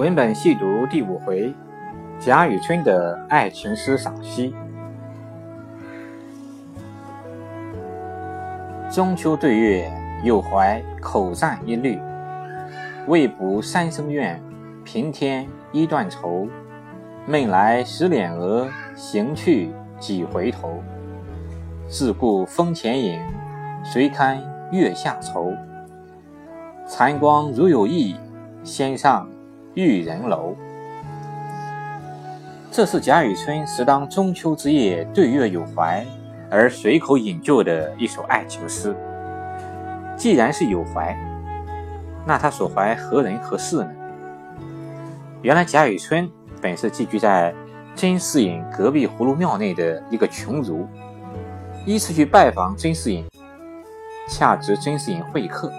文本细读第五回，贾雨村的爱情诗赏析。中秋对月，有怀口赞一律。未卜三生愿，平添一段愁。梦来十敛额，行去几回头。自顾风前影，谁堪月下愁？残光如有意，先上。玉人楼，这是贾雨村时当中秋之夜对月有怀而随口引就的一首爱情诗。既然是有怀，那他所怀何人何事呢？原来贾雨村本是寄居在甄士隐隔壁葫芦庙内的一个穷儒，依次去拜访甄士隐，恰值甄士隐会客，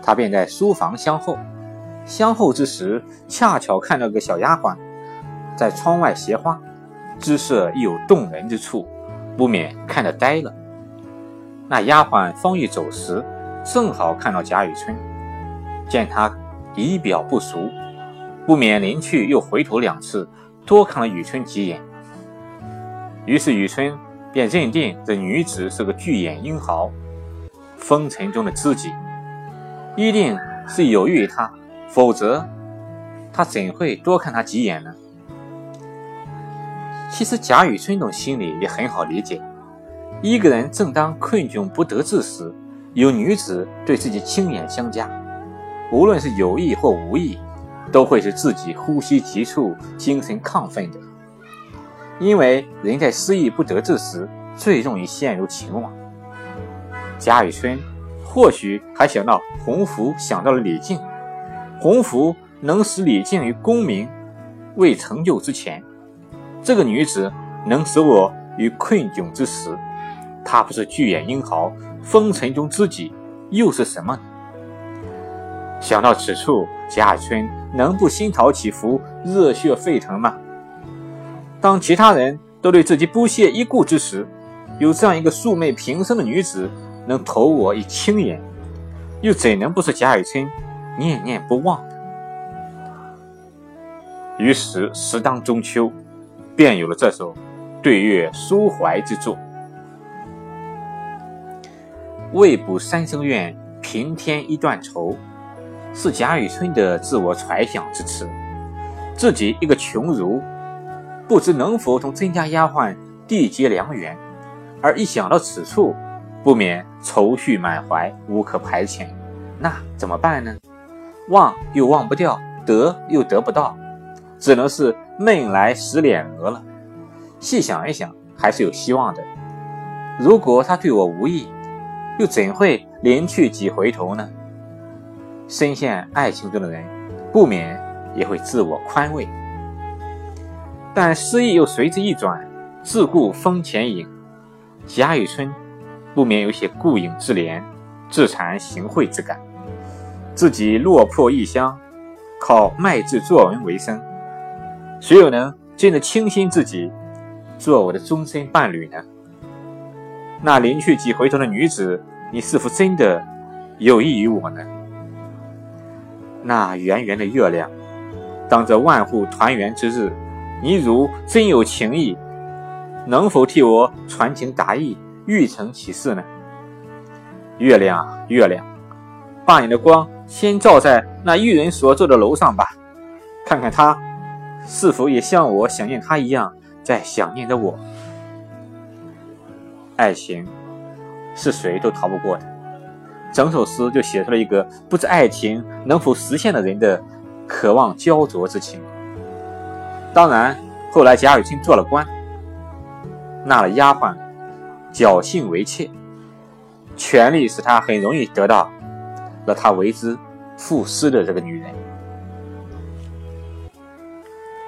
他便在书房相候。相候之时，恰巧看到个小丫鬟在窗外斜花，姿色亦有动人之处，不免看得呆了。那丫鬟方欲走时，正好看到贾雨村，见他仪表不俗，不免临去又回头两次，多看了雨村几眼。于是雨村便认定这女子是个巨眼英豪，风尘中的知己，一定是有意于他。否则，他怎会多看他几眼呢？其实贾雨村种心里也很好理解。一个人正当困窘不得志时，有女子对自己轻眼相加，无论是有意或无意，都会使自己呼吸急促、精神亢奋的。因为人在失意不得志时，最容易陷入情网。贾雨村或许还想到洪福，想到了李靖。洪福能使李靖于功名未成就之前，这个女子能使我于困窘之时，她不是巨眼英豪，风尘中知己，又是什么？想到此处，贾雨村能不心潮起伏、热血沸腾吗？当其他人都对自己不屑一顾之时，有这样一个素昧平生的女子能投我以轻眼，又怎能不是贾雨村？念念不忘的，于是时当中秋，便有了这首对月抒怀之作。未卜三生愿，平添一段愁，是贾雨村的自我揣想之词。自己一个穷儒，不知能否同甄家丫鬟缔结良缘，而一想到此处，不免愁绪满怀，无可排遣。那怎么办呢？忘又忘不掉，得又得不到，只能是闷来时敛额了。细想一想，还是有希望的。如果他对我无意，又怎会连去几回头呢？深陷爱情中的人，不免也会自我宽慰。但诗意又随之一转，自顾风前影。贾雨村不免有些顾影自怜、自惭形秽之感。自己落魄异乡，靠卖字作文为生，谁又能真的倾心自己，做我的终身伴侣呢？那临去几回头的女子，你是否真的有意于我呢？那圆圆的月亮，当这万户团圆之日，你如真有情意，能否替我传情达意，欲成其事呢？月亮啊，月亮，把你的光。先照在那玉人所住的楼上吧，看看他是否也像我想念他一样，在想念着我。爱情是谁都逃不过的，整首诗就写出了一个不知爱情能否实现的人的渴望焦灼之情。当然，后来贾雨村做了官，纳了丫鬟，侥幸为妾，权力使他很容易得到。了他为之赋诗的这个女人。